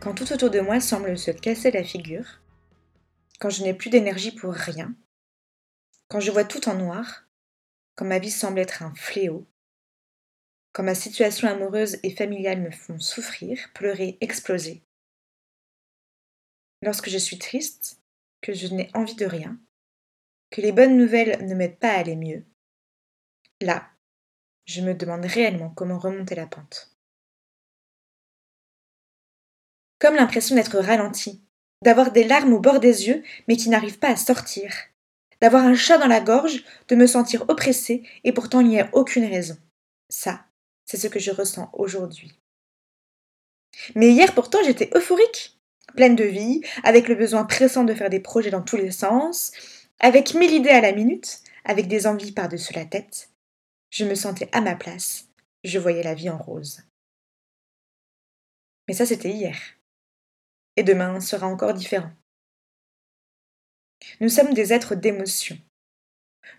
Quand tout autour de moi semble se casser la figure, quand je n'ai plus d'énergie pour rien, quand je vois tout en noir, quand ma vie semble être un fléau, quand ma situation amoureuse et familiale me font souffrir, pleurer, exploser, lorsque je suis triste, que je n'ai envie de rien, que les bonnes nouvelles ne m'aident pas à aller mieux, là, je me demande réellement comment remonter la pente. Comme l'impression d'être ralenti, d'avoir des larmes au bord des yeux mais qui n'arrivent pas à sortir, d'avoir un chat dans la gorge, de me sentir oppressée et pourtant il n'y a aucune raison. Ça, c'est ce que je ressens aujourd'hui. Mais hier pourtant j'étais euphorique, pleine de vie, avec le besoin pressant de faire des projets dans tous les sens, avec mille idées à la minute, avec des envies par-dessus la tête. Je me sentais à ma place, je voyais la vie en rose. Mais ça c'était hier et demain sera encore différent. Nous sommes des êtres d'émotion.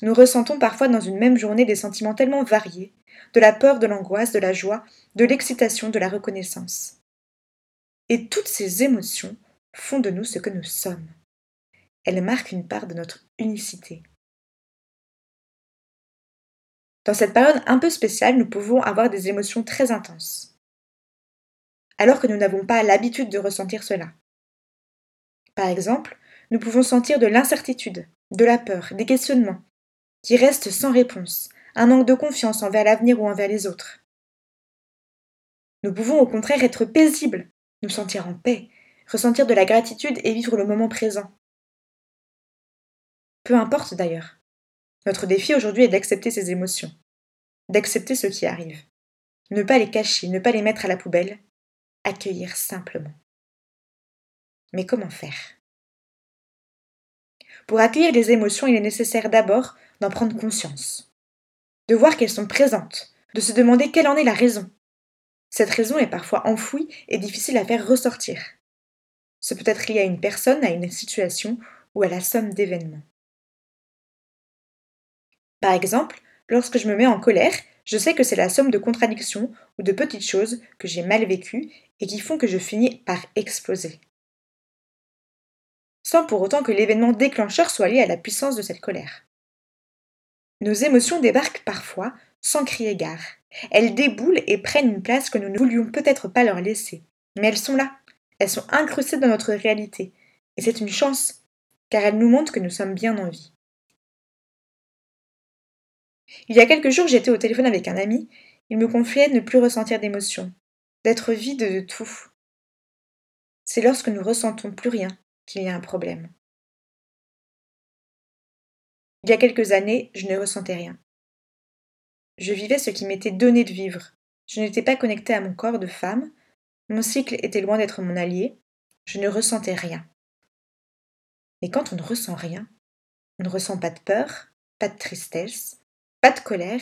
Nous ressentons parfois dans une même journée des sentiments tellement variés, de la peur, de l'angoisse, de la joie, de l'excitation, de la reconnaissance. Et toutes ces émotions font de nous ce que nous sommes. Elles marquent une part de notre unicité. Dans cette période un peu spéciale, nous pouvons avoir des émotions très intenses alors que nous n'avons pas l'habitude de ressentir cela. Par exemple, nous pouvons sentir de l'incertitude, de la peur, des questionnements, qui restent sans réponse, un manque de confiance envers l'avenir ou envers les autres. Nous pouvons au contraire être paisibles, nous sentir en paix, ressentir de la gratitude et vivre le moment présent. Peu importe d'ailleurs. Notre défi aujourd'hui est d'accepter ces émotions, d'accepter ce qui arrive, ne pas les cacher, ne pas les mettre à la poubelle, accueillir simplement. Mais comment faire? Pour accueillir les émotions, il est nécessaire d'abord d'en prendre conscience, de voir qu'elles sont présentes, de se demander quelle en est la raison. Cette raison est parfois enfouie et difficile à faire ressortir. Ce peut être lié à une personne, à une situation ou à la somme d'événements. Par exemple, lorsque je me mets en colère, je sais que c'est la somme de contradictions ou de petites choses que j'ai mal vécues et qui font que je finis par exploser. Sans pour autant que l'événement déclencheur soit lié à la puissance de cette colère. Nos émotions débarquent parfois sans crier gare. Elles déboulent et prennent une place que nous ne voulions peut-être pas leur laisser. Mais elles sont là. Elles sont incrustées dans notre réalité. Et c'est une chance, car elles nous montrent que nous sommes bien en vie. Il y a quelques jours, j'étais au téléphone avec un ami. Il me confiait ne plus ressentir d'émotions, d'être vide de tout. C'est lorsque nous ressentons plus rien qu'il y a un problème. Il y a quelques années, je ne ressentais rien. Je vivais ce qui m'était donné de vivre. Je n'étais pas connectée à mon corps de femme, mon cycle était loin d'être mon allié, je ne ressentais rien. Mais quand on ne ressent rien, on ne ressent pas de peur, pas de tristesse, pas de colère,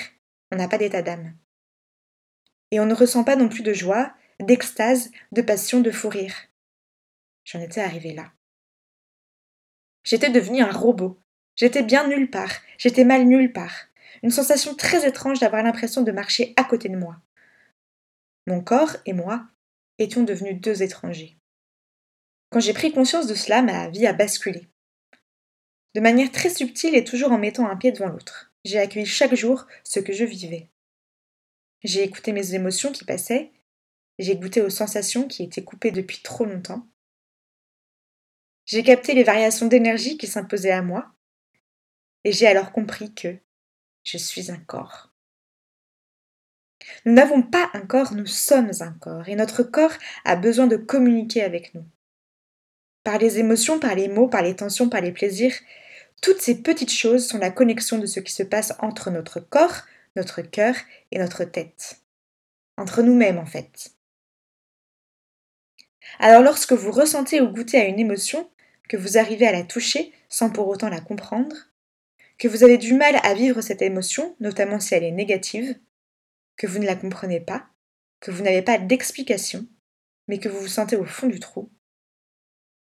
on n'a pas d'état d'âme. Et on ne ressent pas non plus de joie, d'extase, de passion, de fou rire. J'en étais arrivée là. J'étais devenue un robot. J'étais bien nulle part. J'étais mal nulle part. Une sensation très étrange d'avoir l'impression de marcher à côté de moi. Mon corps et moi étions devenus deux étrangers. Quand j'ai pris conscience de cela, ma vie a basculé. De manière très subtile et toujours en mettant un pied devant l'autre, j'ai accueilli chaque jour ce que je vivais. J'ai écouté mes émotions qui passaient, j'ai goûté aux sensations qui étaient coupées depuis trop longtemps. J'ai capté les variations d'énergie qui s'imposaient à moi, et j'ai alors compris que je suis un corps. Nous n'avons pas un corps, nous sommes un corps, et notre corps a besoin de communiquer avec nous. Par les émotions, par les mots, par les tensions, par les plaisirs, toutes ces petites choses sont la connexion de ce qui se passe entre notre corps, notre cœur et notre tête. Entre nous-mêmes, en fait. Alors lorsque vous ressentez ou goûtez à une émotion, que vous arrivez à la toucher sans pour autant la comprendre, que vous avez du mal à vivre cette émotion, notamment si elle est négative, que vous ne la comprenez pas, que vous n'avez pas d'explication, mais que vous vous sentez au fond du trou,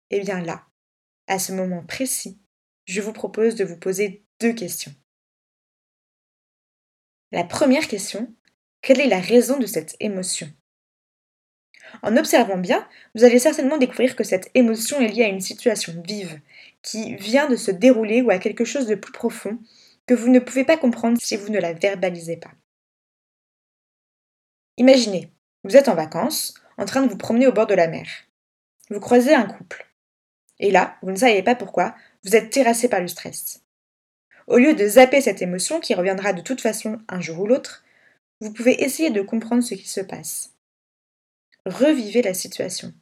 eh bien là, à ce moment précis, je vous propose de vous poser deux questions. La première question, quelle est la raison de cette émotion? En observant bien, vous allez certainement découvrir que cette émotion est liée à une situation vive, qui vient de se dérouler ou à quelque chose de plus profond que vous ne pouvez pas comprendre si vous ne la verbalisez pas. Imaginez, vous êtes en vacances, en train de vous promener au bord de la mer. Vous croisez un couple. Et là, vous ne savez pas pourquoi, vous êtes terrassé par le stress. Au lieu de zapper cette émotion qui reviendra de toute façon un jour ou l'autre, vous pouvez essayer de comprendre ce qui se passe. Revivez la situation.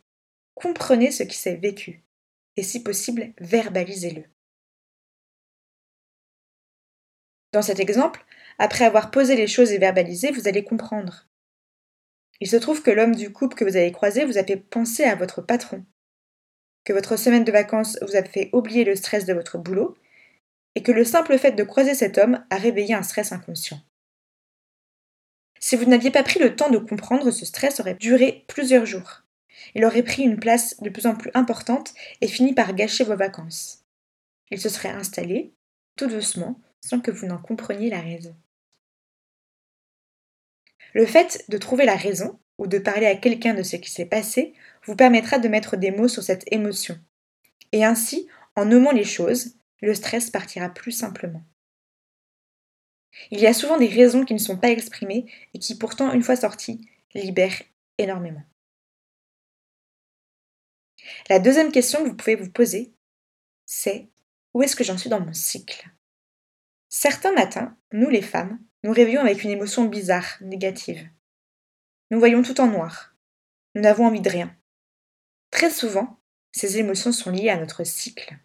Comprenez ce qui s'est vécu. Et si possible, verbalisez-le. Dans cet exemple, après avoir posé les choses et verbalisé, vous allez comprendre. Il se trouve que l'homme du couple que vous avez croisé vous a fait penser à votre patron, que votre semaine de vacances vous a fait oublier le stress de votre boulot, et que le simple fait de croiser cet homme a réveillé un stress inconscient. Si vous n'aviez pas pris le temps de comprendre, ce stress aurait duré plusieurs jours. Il aurait pris une place de plus en plus importante et fini par gâcher vos vacances. Il se serait installé, tout doucement, sans que vous n'en compreniez la raison. Le fait de trouver la raison, ou de parler à quelqu'un de ce qui s'est passé, vous permettra de mettre des mots sur cette émotion. Et ainsi, en nommant les choses, le stress partira plus simplement. Il y a souvent des raisons qui ne sont pas exprimées et qui pourtant, une fois sorties, libèrent énormément. La deuxième question que vous pouvez vous poser, c'est où est-ce que j'en suis dans mon cycle? Certains matins, nous les femmes, nous réveillons avec une émotion bizarre, négative. Nous voyons tout en noir. Nous n'avons envie de rien. Très souvent, ces émotions sont liées à notre cycle.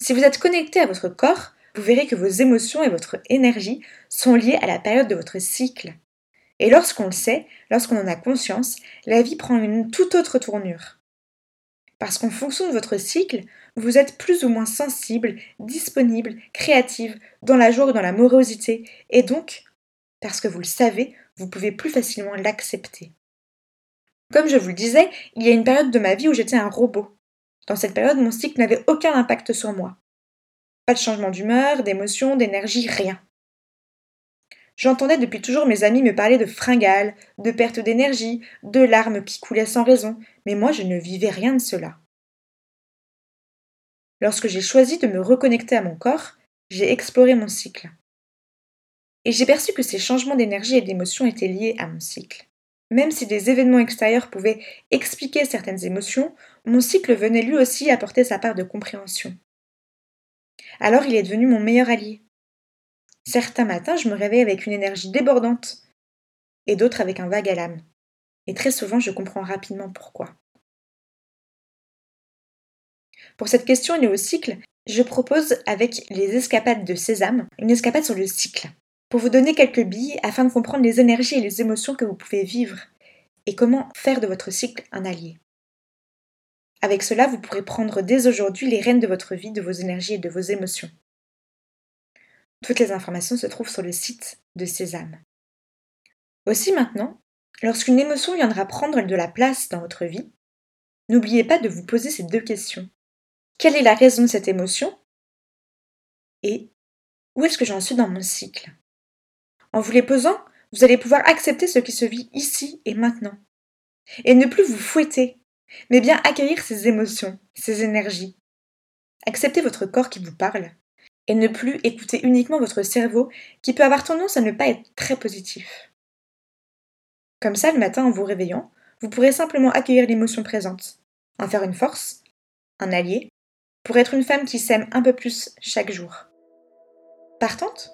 Si vous êtes connecté à votre corps, vous verrez que vos émotions et votre énergie sont liées à la période de votre cycle. Et lorsqu'on le sait, lorsqu'on en a conscience, la vie prend une toute autre tournure. Parce qu'en fonction de votre cycle, vous êtes plus ou moins sensible, disponible, créative, dans la joie ou dans la morosité, et donc, parce que vous le savez, vous pouvez plus facilement l'accepter. Comme je vous le disais, il y a une période de ma vie où j'étais un robot. Dans cette période, mon cycle n'avait aucun impact sur moi. Pas de changement d'humeur, d'émotion, d'énergie, rien. J'entendais depuis toujours mes amis me parler de fringales, de perte d'énergie, de larmes qui coulaient sans raison, mais moi je ne vivais rien de cela. Lorsque j'ai choisi de me reconnecter à mon corps, j'ai exploré mon cycle. Et j'ai perçu que ces changements d'énergie et d'émotion étaient liés à mon cycle. Même si des événements extérieurs pouvaient expliquer certaines émotions, mon cycle venait lui aussi apporter sa part de compréhension. Alors il est devenu mon meilleur allié. Certains matins, je me réveille avec une énergie débordante et d'autres avec un vague à l'âme. Et très souvent, je comprends rapidement pourquoi. Pour cette question liée au cycle, je propose avec les escapades de Sésame une escapade sur le cycle, pour vous donner quelques billes afin de comprendre les énergies et les émotions que vous pouvez vivre et comment faire de votre cycle un allié. Avec cela, vous pourrez prendre dès aujourd'hui les rênes de votre vie, de vos énergies et de vos émotions. Toutes les informations se trouvent sur le site de Sésame. Aussi maintenant, lorsqu'une émotion viendra prendre de la place dans votre vie, n'oubliez pas de vous poser ces deux questions. Quelle est la raison de cette émotion? Et où est-ce que j'en suis dans mon cycle? En vous les posant, vous allez pouvoir accepter ce qui se vit ici et maintenant. Et ne plus vous fouetter, mais bien accueillir ces émotions, ces énergies. Acceptez votre corps qui vous parle et ne plus écouter uniquement votre cerveau qui peut avoir tendance à ne pas être très positif. Comme ça, le matin en vous réveillant, vous pourrez simplement accueillir l'émotion présente, en faire une force, un allié, pour être une femme qui s'aime un peu plus chaque jour. Partante